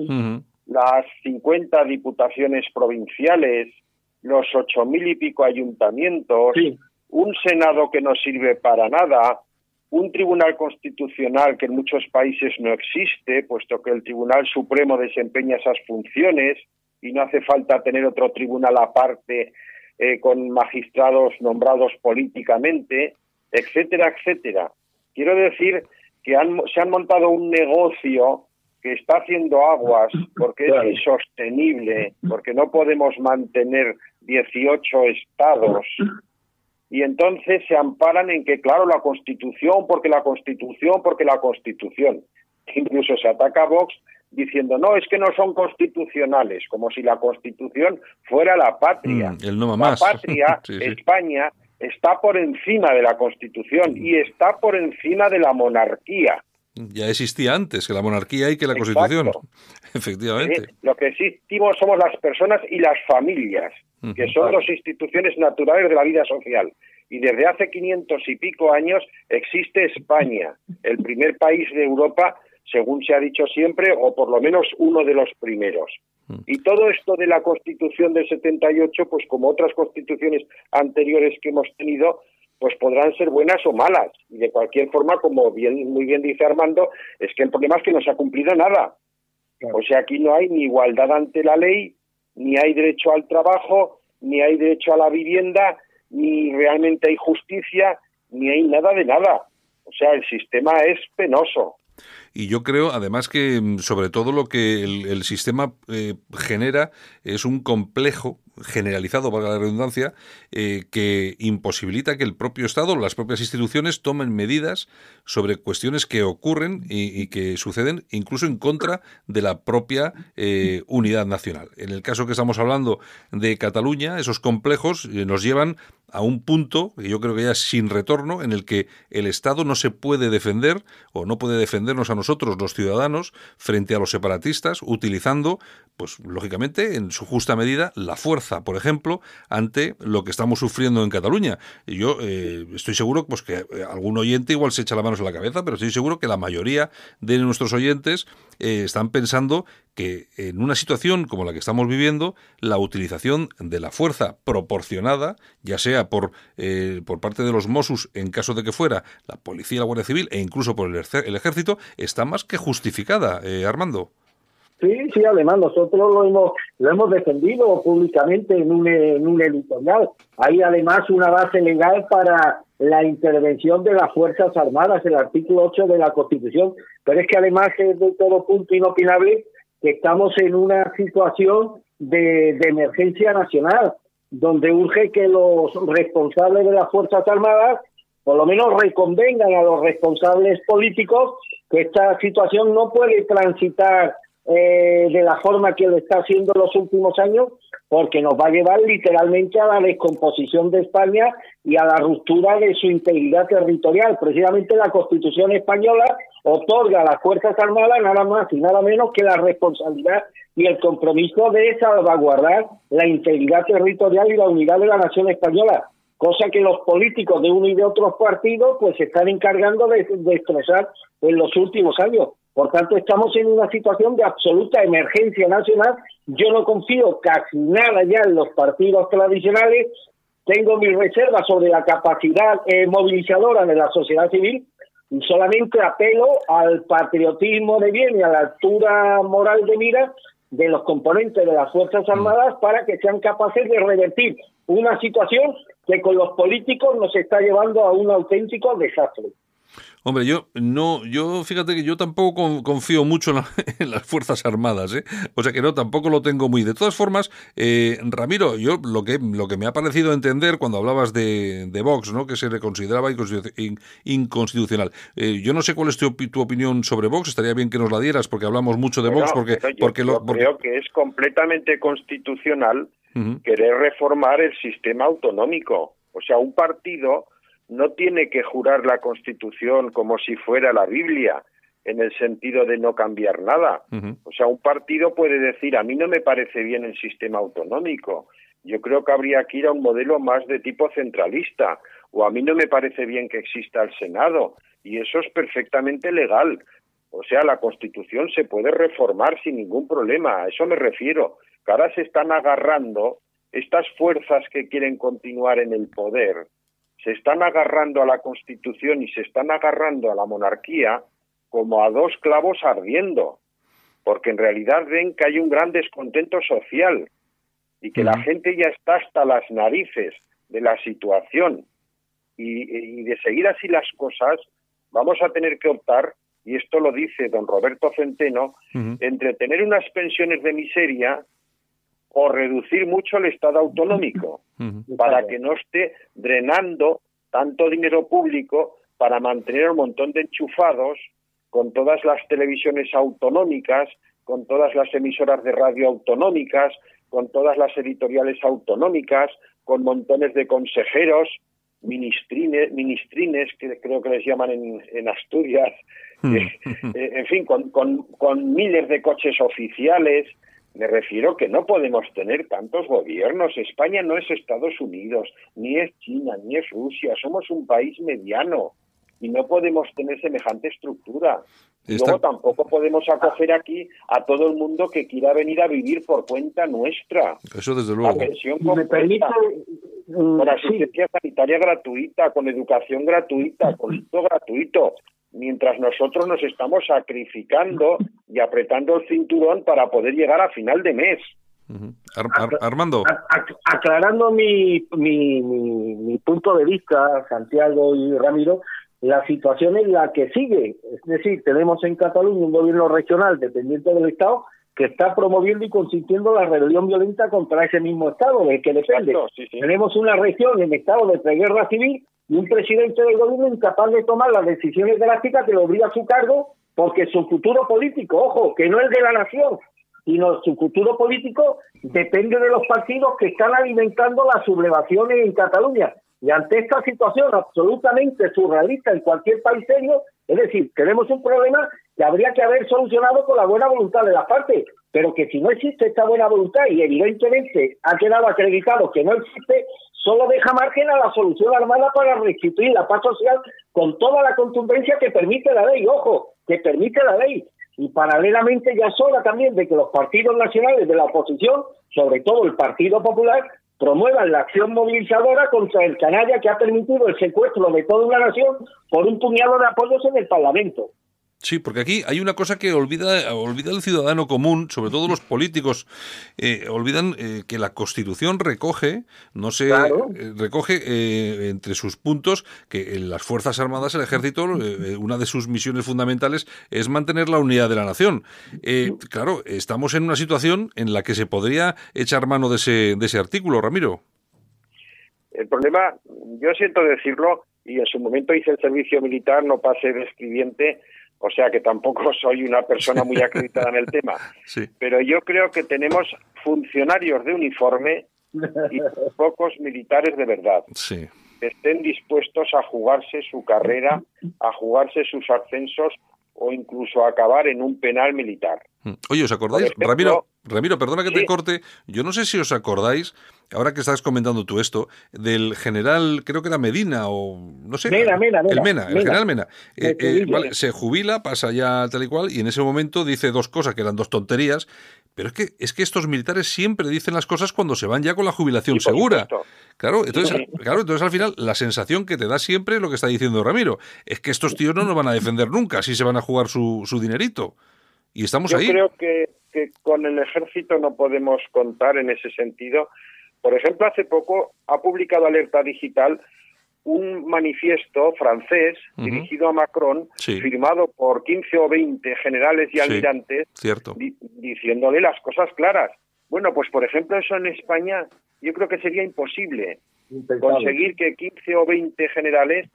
las 50 diputaciones provinciales, los ocho mil y pico ayuntamientos, un Senado que no sirve para nada, un Tribunal Constitucional que en muchos países no existe, puesto que el Tribunal Supremo desempeña esas funciones y no hace falta tener otro tribunal aparte eh, con magistrados nombrados políticamente, etcétera, etcétera. Quiero decir que se han montado un negocio que está haciendo aguas porque es insostenible, porque no podemos mantener 18 estados. Y entonces se amparan en que, claro, la Constitución, porque la Constitución, porque la Constitución. Incluso se ataca a Vox diciendo, no, es que no son constitucionales, como si la Constitución fuera la patria. Mm, la patria, España, está por encima de la Constitución y está por encima de la monarquía. Ya existía antes que la monarquía y que la Constitución. Efectivamente. lo que existimos somos las personas y las familias, que son dos instituciones naturales de la vida social. Y desde hace 500 y pico años existe España, el primer país de Europa, según se ha dicho siempre, o por lo menos uno de los primeros. Y todo esto de la Constitución del 78, pues como otras constituciones anteriores que hemos tenido, pues podrán ser buenas o malas. Y de cualquier forma, como bien muy bien dice Armando, es que el problema es que no se ha cumplido nada. O sea, aquí no hay ni igualdad ante la ley, ni hay derecho al trabajo, ni hay derecho a la vivienda, ni realmente hay justicia, ni hay nada de nada. O sea, el sistema es penoso. Y yo creo, además, que mm, sobre todo lo que el, sistema eh, genera es un complejo generalizado, para la redundancia, eh, que imposibilita que el propio Estado, las propias instituciones, tomen medidas sobre cuestiones que ocurren y, que suceden incluso en contra de la propia eh, unidad nacional. En el caso que estamos hablando de Cataluña, esos complejos nos llevan a un punto, que yo creo que ya es sin retorno, en el que el Estado no se puede defender o no puede defendernos a nosotros, los ciudadanos, frente a los separatistas, utilizando, pues lógicamente, en su justa medida, la fuerza, por ejemplo, ante lo que estamos sufriendo en Cataluña. Y yo eh, estoy seguro pues, que eh, algún oyente igual se echa las manos en la cabeza, pero estoy seguro que la mayoría de nuestros oyentes eh, están pensando que en una situación como la que estamos viviendo, la utilización de la fuerza proporcionada, ya sea por, eh, por parte de los Mossos, en caso de que fuera la policía, la Guardia Civil e incluso por el, ejército, está más que justificada, eh, Armando. Sí, sí, además nosotros lo hemos, lo hemos defendido públicamente en un, en un editorial. Hay además una base legal para la intervención de las Fuerzas Armadas, el artículo 8 de la Constitución, pero es que además es de todo punto inopinable que estamos en una situación de, de emergencia nacional, donde urge que los responsables de las Fuerzas Armadas por lo menos reconvengan a los responsables políticos que esta situación no puede transitar eh, de la forma que lo está haciendo los últimos años, porque nos va a llevar literalmente a la descomposición de España y a la ruptura de su integridad territorial. Precisamente la Constitución española otorga a las Fuerzas Armadas nada más y nada menos que la responsabilidad y el compromiso de salvaguardar la integridad territorial y la unidad de la nación española, cosa que los políticos de uno y de otros partidos pues se están encargando de, de expresar en los últimos años. Por tanto, estamos en una situación de absoluta emergencia nacional. Yo no confío casi nada ya en los partidos tradicionales. Tengo mis reservas sobre la capacidad eh, movilizadora de la sociedad civil y solamente apelo al patriotismo de bien y a la altura moral de mira de los componentes de las Fuerzas Armadas para que sean capaces de revertir una situación que con los políticos nos está llevando a un auténtico desastre. Hombre, yo no, yo fíjate que yo tampoco confío mucho en, las Fuerzas Armadas, ¿eh? O sea que no, tampoco lo tengo muy. De todas formas, eh, Ramiro, yo lo que, lo que me ha parecido entender cuando hablabas de, de Vox, ¿no? Que se le consideraba inconstitucional. Eh, yo no sé cuál es tu, opinión sobre Vox, estaría bien que nos la dieras porque hablamos mucho de Vox, porque, yo, porque lo, creo que es completamente constitucional querer reformar el sistema autonómico. O sea, un partido no tiene que jurar la Constitución como si fuera la Biblia, en el sentido de no cambiar nada. O sea, un partido puede decir, a mí no me parece bien el sistema autonómico, yo creo que habría que ir a un modelo más de tipo centralista, o a mí no me parece bien que exista el Senado, y eso es perfectamente legal. O sea, la Constitución se puede reformar sin ningún problema, a eso me refiero. Que ahora se están agarrando estas fuerzas que quieren continuar en el poder, se están agarrando a la Constitución y se están agarrando a la monarquía como a dos clavos ardiendo, porque en realidad ven que hay un gran descontento social y que la gente ya está hasta las narices de la situación. Y, de seguir así las cosas vamos a tener que optar y esto lo dice don Roberto Centeno, entre tener unas pensiones de miseria o reducir mucho el Estado autonómico para que no esté drenando tanto dinero público para mantener un montón de enchufados con todas las televisiones autonómicas, con todas las emisoras de radio autonómicas, con todas las editoriales autonómicas, con montones de consejeros, ministrines, ministrines que creo que les llaman en, Asturias, eh, en fin, con, con miles de coches oficiales, me refiero que no podemos tener tantos gobiernos. España no es Estados Unidos, ni es China, ni es Rusia. Somos un país mediano y no podemos tener semejante estructura. Luego tampoco podemos acoger aquí a todo el mundo que quiera venir a vivir por cuenta nuestra. Eso desde luego. ¿Me permite, con mm, asistencia sanitaria gratuita, con educación gratuita, con todo gratuito mientras nosotros nos estamos sacrificando y apretando el cinturón para poder llegar a final de mes. Armando. aclarando mi, mi, mi, punto de vista, Santiago y Ramiro, la situación es la que sigue. Es decir, tenemos en Cataluña un gobierno regional dependiente del Estado que está promoviendo y consintiendo la rebelión violenta contra ese mismo Estado del que depende. Tenemos una región en estado de preguerra civil y un presidente del gobierno incapaz de tomar las decisiones drásticas que lo obliga a su cargo porque su futuro político, ojo, que no es de la nación, sino su futuro político depende de los partidos que están alimentando las sublevaciones en Cataluña. Y ante esta situación absolutamente surrealista en cualquier país serio, es decir, tenemos un problema que habría que haber solucionado con la buena voluntad de la parte, pero que si no existe esta buena voluntad y evidentemente ha quedado acreditado que no existe, solo deja margen a la solución armada para restituir la paz social con toda la contundencia que permite la ley, ojo, que permite la ley. Y paralelamente ya es también de que los partidos nacionales de la oposición, sobre todo el Partido Popular, promuevan la acción movilizadora contra el canalla que ha permitido el secuestro de toda una nación por un puñado de apoyos en el Parlamento. Sí, porque aquí hay una cosa que olvida, olvida el ciudadano común, sobre todo los políticos, eh, olvidan eh, que la Constitución recoge, no sé, eh, recoge entre sus puntos que en las Fuerzas Armadas, el Ejército, una de sus misiones fundamentales es mantener la unidad de la nación. claro, estamos en una situación en la que se podría echar mano de ese, de ese artículo, Ramiro. El problema, yo siento decirlo, y en su momento hice el servicio militar, no pasé de escribiente, o sea que tampoco soy una persona muy acreditada en el tema. Pero yo creo que tenemos funcionarios de uniforme y pocos militares de verdad. Que estén dispuestos a jugarse su carrera, a jugarse sus ascensos o incluso a acabar en un penal militar. Mm. Oye, ¿os acordáis? Ramiro, Ramiro, perdona que te corte. Yo no sé si os acordáis, ahora que estás comentando tú esto, del general, creo que era Medina o no sé. Mena, Mena, el Mena, el general Mena. Eh, eh, se jubila, pasa ya tal y cual, y en ese momento dice dos cosas que eran dos tonterías. Pero es que, es que estos militares siempre dicen las cosas cuando se van ya con la jubilación segura. Claro entonces, claro, entonces al final la sensación que te da siempre lo que está diciendo Ramiro, es que estos tíos no nos van a defender nunca si se van a jugar su, su dinerito. Y estamos Yo ahí. Creo que, que con el ejército no podemos contar en ese sentido. Por ejemplo, hace poco ha publicado Alerta Digital un manifiesto francés dirigido a Macron, firmado por 15 o 20 generales y almirantes, diciéndole las cosas claras. Bueno, pues por ejemplo, eso en España yo creo que sería imposible conseguir que 15 o 20 generales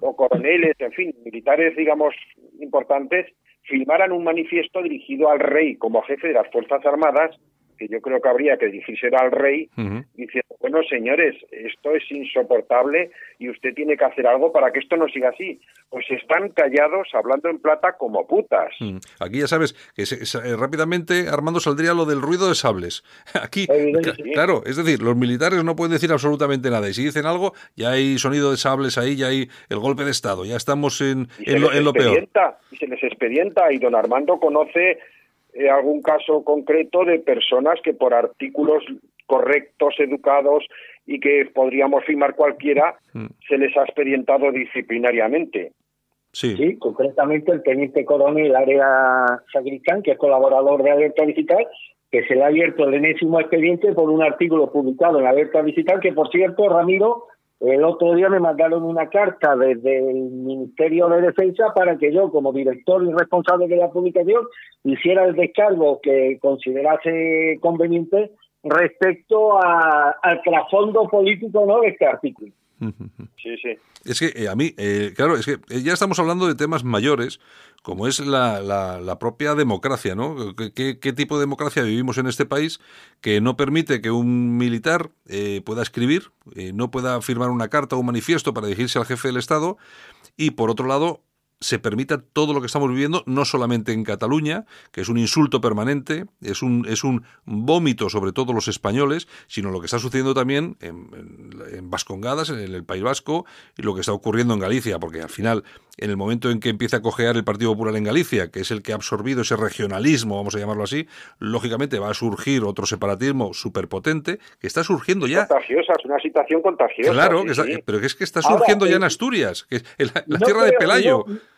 o coroneles, en fin, militares, digamos, importantes, firmaran un manifiesto dirigido al rey como jefe de las Fuerzas Armadas que yo creo que habría que dirigirse al rey diciendo, bueno, señores, esto es insoportable y usted tiene que hacer algo para que esto no siga así. Pues están callados hablando en plata como putas. Aquí ya sabes que eh, rápidamente, Armando, saldría lo del ruido de sables. Aquí, claro, es decir, los militares no pueden decir absolutamente nada y si dicen algo, ya hay sonido de sables ahí, ya hay el golpe de Estado, ya estamos en, en, lo, en lo peor. Y se les expedienta y don Armando conoce eh, algún caso concreto de personas que por artículos correctos, educados y que podríamos firmar cualquiera, mm. se les ha expedientado disciplinariamente. Sí. concretamente el teniente coronel Área Sagricán, que es colaborador de Alerta Digital, que se le ha abierto el enésimo expediente por un artículo publicado en Alerta Digital, que por cierto, Ramiro, el otro día me mandaron una carta desde el Ministerio de Defensa para que yo, como director y responsable de la publicación, hiciera el descargo que considerase conveniente respecto al trasfondo político ¿no? de este artículo. Sí, sí. Es que eh, a mí, eh, claro, es que eh, ya estamos hablando de temas mayores, como es la, la, propia democracia, ¿no? ¿Qué, ¿Qué, tipo de democracia vivimos en este país que no permite que un militar pueda escribir, no pueda firmar una carta o un manifiesto para dirigirse al jefe del Estado? Y por otro lado, se permita todo lo que estamos viviendo, no solamente en Cataluña, que es un insulto permanente, es un, es un vómito sobre todos los españoles, sino lo que está sucediendo también en, en, Vascongadas, en el, País Vasco, y lo que está ocurriendo en Galicia, porque al final, en el momento en que empieza a cojear el Partido Popular en Galicia, que es el que ha absorbido ese regionalismo, vamos a llamarlo así, lógicamente va a surgir otro separatismo superpotente, que está surgiendo ya. Contagiosa, es una situación contagiosa. Claro, pero es que está surgiendo ya en Asturias, que es la, tierra de Pelayo no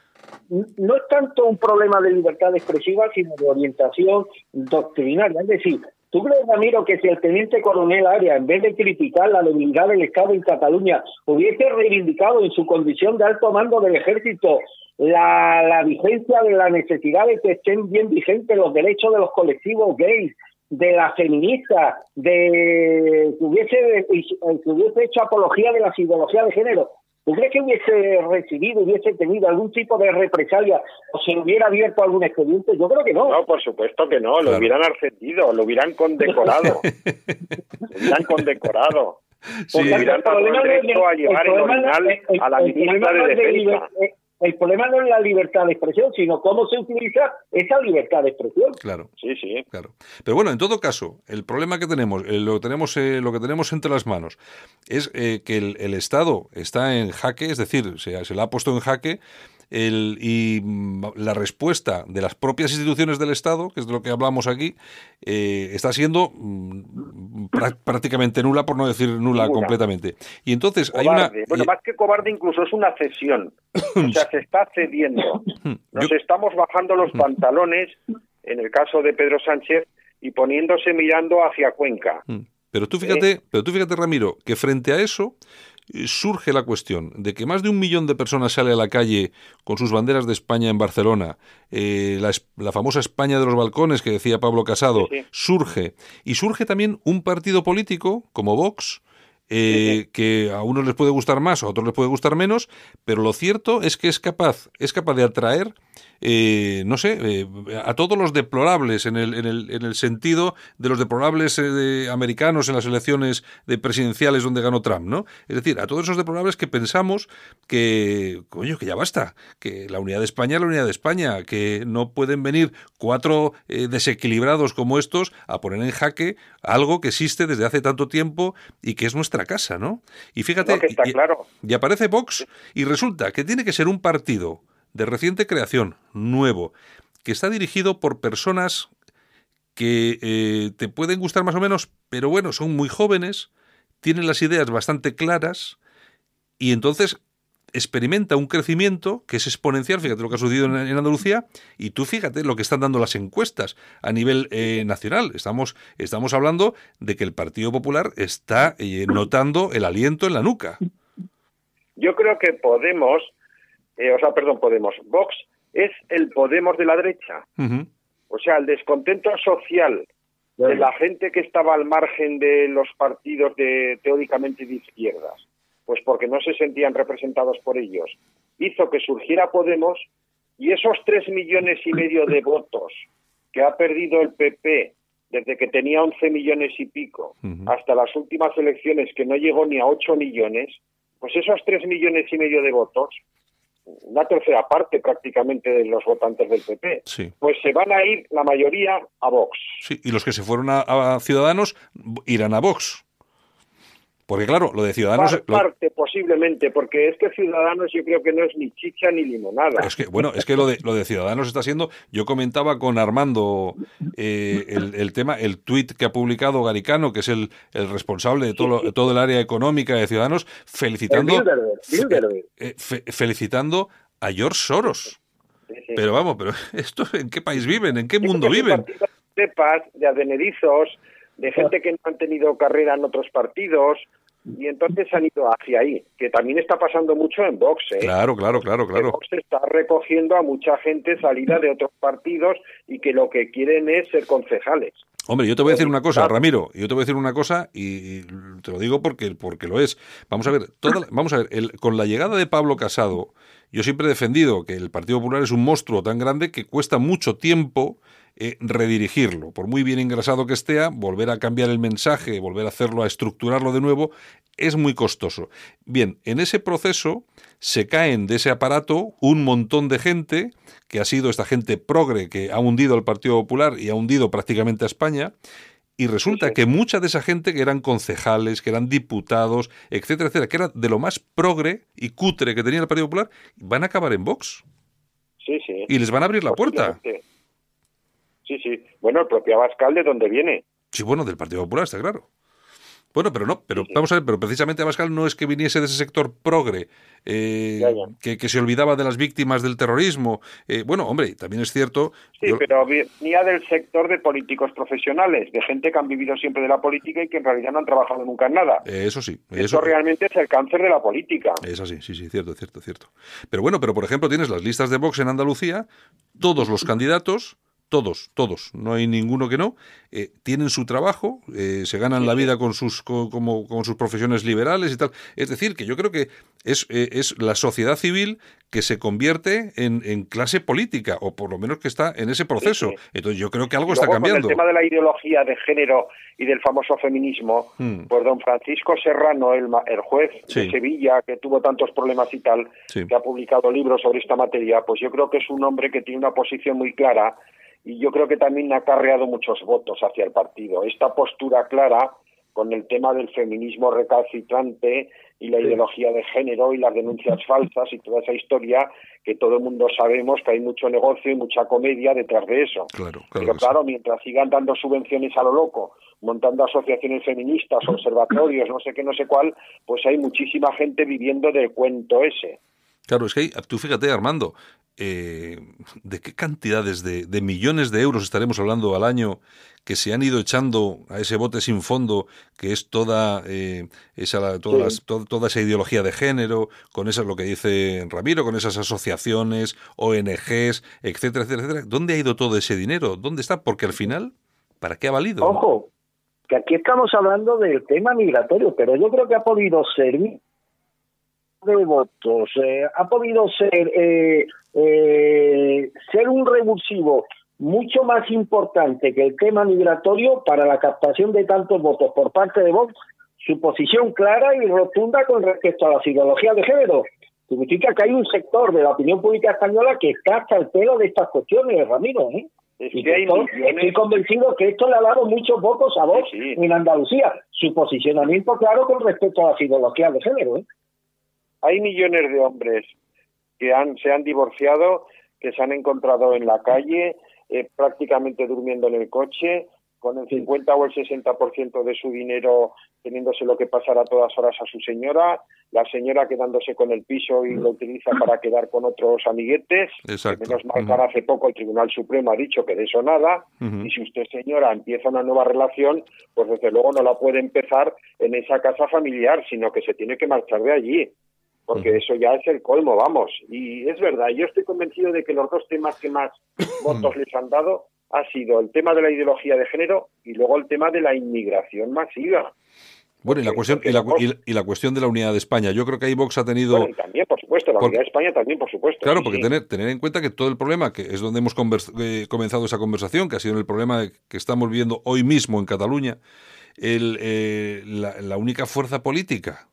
es tanto un problema de libertad expresiva, sino de orientación doctrinaria. Es decir, ¿tú crees, Ramiro, que si el teniente coronel Arias, en vez de criticar la debilidad del Estado en Cataluña, hubiese reivindicado en su condición de alto mando del ejército la, la vigencia de la necesidad de que estén bien vigentes los derechos de los colectivos gays, de las feministas, de que hubiese, que hubiese hecho apología de las ideologías de género, ¿Tú crees que hubiese recibido, hubiese tenido algún tipo de represalia o se hubiera abierto algún expediente? Yo creo que no. No, por supuesto que no. Lo hubieran ascendido, lo hubieran condecorado. lo hubieran condecorado. Sí. Hubieran dado derecho a llevar el, a la ministra de Defensa. El problema no es la libertad de expresión, sino cómo se utiliza esa libertad de expresión. Claro. Sí, sí. Claro. Pero bueno, en todo caso, el problema que tenemos, eh, lo, tenemos eh, lo que tenemos entre las manos, es eh, que el, Estado está en jaque, es decir, se, se le ha puesto en jaque el, y mm, la respuesta de las propias instituciones del Estado, que es de lo que hablamos aquí, eh, está siendo mm, prácticamente nula, por no decir nula completamente. Y entonces hay una... Bueno, más que cobarde incluso es una cesión. o sea, se está cediendo. Nos estamos bajando los pantalones, en el caso de Pedro Sánchez, y poniéndose mirando hacia Cuenca. Pero tú fíjate, pero tú fíjate, Ramiro, que frente a eso surge la cuestión de que más de un millón de personas sale a la calle con sus banderas de España en Barcelona, eh, la, famosa España de los balcones que decía Pablo Casado, surge. Y surge también un partido político como Vox, eh, que a unos les puede gustar más, a otros les puede gustar menos, pero lo cierto es que es capaz, es capaz de atraer eh, no sé, eh, a todos los deplorables, en el, en el, en el sentido de los deplorables eh, americanos en las elecciones de presidenciales donde ganó Trump, ¿no? Es decir, a todos esos deplorables que pensamos que, coño, que ya basta, que la unidad de España es la unidad de España, que no pueden venir cuatro desequilibrados como estos a poner en jaque algo que existe desde hace tanto tiempo y que es nuestra casa, ¿no? Y fíjate, claro. y aparece Vox y resulta que tiene que ser un partido de reciente creación, nuevo, que está dirigido por personas que eh, te pueden gustar más o menos, pero bueno, son muy jóvenes, tienen las ideas bastante claras y entonces experimenta un crecimiento que es exponencial, fíjate lo que ha sucedido en, Andalucía, y tú fíjate lo que están dando las encuestas a nivel eh, nacional. Estamos, estamos hablando de que el Partido Popular está eh, notando el aliento en la nuca. Yo creo que Podemos, o sea, perdón, Podemos, Vox es el Podemos de la derecha. O sea, el descontento social de la gente que estaba al margen de los partidos de teóricamente de izquierdas, pues porque no se sentían representados por ellos, hizo que surgiera Podemos y esos tres millones y medio de votos que ha perdido el PP desde que tenía 11 millones y pico hasta las últimas elecciones que no llegó ni a 8 millones, pues esos tres millones y medio de votos una tercera parte prácticamente de los votantes del PP, pues se van a ir la mayoría a Vox. Sí, y los que se fueron a Ciudadanos irán a Vox. Porque claro, lo de Ciudadanos... Parte, posiblemente, porque es que Ciudadanos yo creo que no es ni chicha ni limonada. Es que, bueno, es que lo de, lo de Ciudadanos está siendo... Yo comentaba con Armando eh, el, tema, el tuit que ha publicado Garicano, que es el, el responsable de todo, todo el área económica de Ciudadanos, felicitando... Eh, felicitando a George Soros. Pero vamos, pero esto ¿en qué país viven? ¿En qué mundo viven? De paz, de de gente que no han tenido carrera en otros partidos, y entonces han ido hacia ahí, que también está pasando mucho en Vox. ¿eh? Claro, claro, claro, claro. Vox está recogiendo a mucha gente salida de otros partidos y que lo que quieren es ser concejales. Hombre, yo te voy a decir una cosa, Ramiro, yo te voy a decir una cosa y, te lo digo porque, porque lo es. Vamos a ver, vamos a ver, el, con la llegada de Pablo Casado, yo siempre he defendido que el Partido Popular es un monstruo tan grande que cuesta mucho tiempo eh, redirigirlo. Por muy bien engrasado que esté, volver a cambiar el mensaje, volver a hacerlo, a estructurarlo de nuevo, es muy costoso. Bien, en ese proceso se caen de ese aparato un montón de gente, que ha sido esta gente progre que ha hundido al Partido Popular y ha hundido prácticamente a España, y resulta que mucha de esa gente que eran concejales, que eran diputados, etcétera, etcétera, que era de lo más progre y cutre que tenía el Partido Popular, van a acabar en Vox. Sí, sí. Y les van a abrir la puerta. Sí, sí. Bueno, el propio Abascal, ¿de dónde viene? Sí, bueno, del Partido Popular, está claro. Bueno, pero no, pero vamos a ver, pero precisamente Abascal no es que viniese de ese sector progre, eh, Que, se olvidaba de las víctimas del terrorismo. Eh, bueno, hombre, también es cierto. Sí, pero venía del sector de políticos profesionales, de gente que han vivido siempre de la política y que en realidad no han trabajado nunca en nada. eso sí. Eso realmente es el cáncer de la política. Es así, sí, sí, cierto, cierto, cierto. Pero bueno, pero por ejemplo tienes las listas de Vox en Andalucía, todos los candidatos todos, todos, no hay ninguno que no, eh, tienen su trabajo, eh, se ganan la vida con sus, como, con sus profesiones liberales y tal. Es decir, que yo creo que es, eh, es la sociedad civil que se convierte en, en, clase política, o por lo menos que está en ese proceso. Entonces yo creo que algo está cambiando. el tema de la ideología de género y del famoso feminismo, hmm. pues don Francisco Serrano, el, el juez de Sevilla, que tuvo tantos problemas y tal, que ha publicado libros sobre esta materia, pues yo creo que es un hombre que tiene una posición muy clara y yo creo que también ha acarreado muchos votos hacia el partido. Esta postura clara con el tema del feminismo recalcitrante y la ideología de género y las denuncias falsas y toda esa historia que todo el mundo sabemos que hay mucho negocio y mucha comedia detrás de eso. Pero claro, mientras sigan dando subvenciones a lo loco, montando asociaciones feministas, observatorios, no sé qué, no sé cuál, pues hay muchísima gente viviendo del cuento ese. Claro, es que tú fíjate, Armando, eh, de qué cantidades de, millones de euros estaremos hablando al año que se han ido echando a ese bote sin fondo, que es toda, eh, esa, toda, esa ideología de género, con eso lo que dice Ramiro, con esas asociaciones, ONGs, etcétera, etcétera, etcétera. ¿Dónde ha ido todo ese dinero? ¿Dónde está? Porque al final, ¿para qué ha valido? Ojo, que aquí estamos hablando del tema migratorio, pero yo creo que ha podido servir de votos eh, ha podido ser eh, eh, ser un revulsivo mucho más importante que el tema migratorio para la captación de tantos votos por parte de Vox, su posición clara y rotunda con respecto a las ideologías de género. Significa que hay un sector de la opinión pública española que está hasta el pelo de estas cuestiones, Ramiro. ¿eh? y estoy, convencido que esto le ha dado muchos votos a Vox en Andalucía. Su posicionamiento claro con respecto a las ideologías de género. ¿eh? Hay millones de hombres que han, se han divorciado, que se han encontrado en la calle, eh, prácticamente durmiendo en el coche, con el 50 o el 60% de su dinero teniéndose lo que pasar a todas horas a su señora, la señora quedándose con el piso y lo utiliza para quedar con otros amiguetes. Exacto. Menos mal ahora hace poco el Tribunal Supremo ha dicho que de eso nada. Y si usted, señora, empieza una nueva relación, pues desde luego no la puede empezar en esa casa familiar, sino que se tiene que marchar de allí. Porque eso ya es el colmo, vamos. Y es verdad, yo estoy convencido de que los dos temas que más votos les han dado ha sido el tema de la ideología de género y luego el tema de la inmigración masiva. Bueno, y la, cuestión, y, la, y la- cuestión de la unidad de España. Yo creo que ahí Vox ha tenido... Bueno, y también, por supuesto, la unidad de España también, por supuesto. Claro, sí, porque sí. tener, tener en cuenta que todo el problema, que es donde hemos convers- eh, comenzado esa conversación, que ha sido el problema que estamos viendo hoy mismo en Cataluña, el, eh, la, la única fuerza política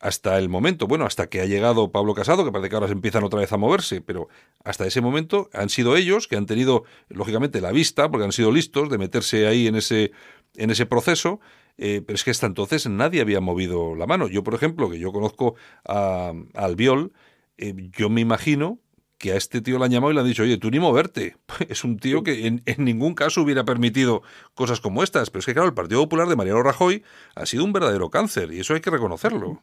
hasta el momento, bueno, hasta que ha llegado Pablo Casado, que parece que ahora se empiezan otra vez a moverse, pero hasta ese momento han sido ellos que han tenido, lógicamente, la vista, porque han sido listos de meterse ahí en ese, en ese proceso, eh, pero es que hasta entonces nadie había movido la mano. Yo, por ejemplo, que yo conozco a, a Albiol, eh, yo me imagino que a este tío le han llamado y le han dicho, oye, tú ni moverte. Es un tío que en, en ningún caso hubiera permitido cosas como estas. Pero es que, claro, el Partido Popular de Mariano Rajoy ha sido un verdadero cáncer y eso hay que reconocerlo.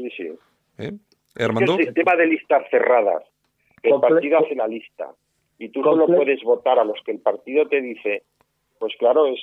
Sí, sí. ¿eh? Armando. el sistema de listas cerradas. El Comple- partido hace la lista y tú solo Comple- puedes votar a los que el partido te dice. Pues claro, es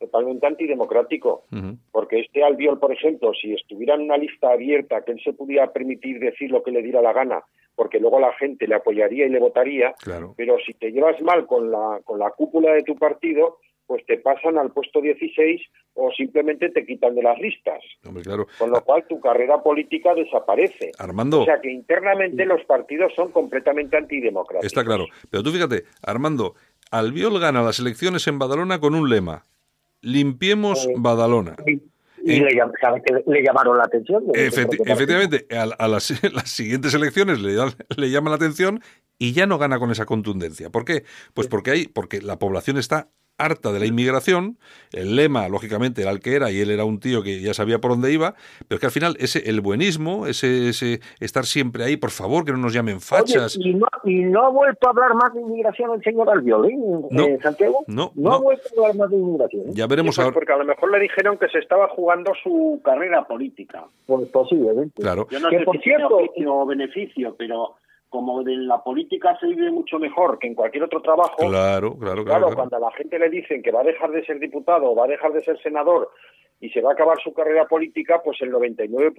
totalmente antidemocrático. Porque este Albiol, por ejemplo, si estuviera en una lista abierta, que él se pudiera permitir decir lo que le diera la gana, porque luego la gente le apoyaría y le votaría, Claro. pero si te llevas mal con la, con la cúpula de tu partido, pues te pasan al puesto 16 o simplemente te quitan de las listas. Hombre, claro. Con lo cual tu carrera política desaparece. Armando. O sea que internamente los partidos son completamente antidemocráticos. Está claro. Pero tú fíjate, Armando, Albiol gana las elecciones en Badalona con un lema. Limpiemos Badalona. Y, le, llam- ¿sabe qué le llamaron la atención. Efecti- efectivamente, a, a las, las siguientes elecciones le, le llaman la atención y ya no gana con esa contundencia. ¿Por qué? Pues porque hay, porque la población está harta de la inmigración, el lema, lógicamente, era el que era, y él era un tío que ya sabía por dónde iba, pero es que al final ese, el buenismo, ese, ese estar siempre ahí, por favor, que no nos llamen fachas. Oye, y, no, y no ha vuelto a hablar más de inmigración el señor Albiol, ¿eh? No, Eh, Santiago. no, no, no. ha vuelto a hablar más de inmigración. ¿eh? Ya veremos pues ahora. porque a lo mejor le dijeron que se estaba jugando su carrera política. Pues posiblemente. Claro. Yo no Que sé por si cierto- beneficio, pero como de la política se vive mucho mejor que en cualquier otro trabajo, Claro, claro, claro. Claro, cuando a la gente le dicen que va a dejar de ser diputado va a dejar de ser senador y se va a acabar su carrera política, pues el 99%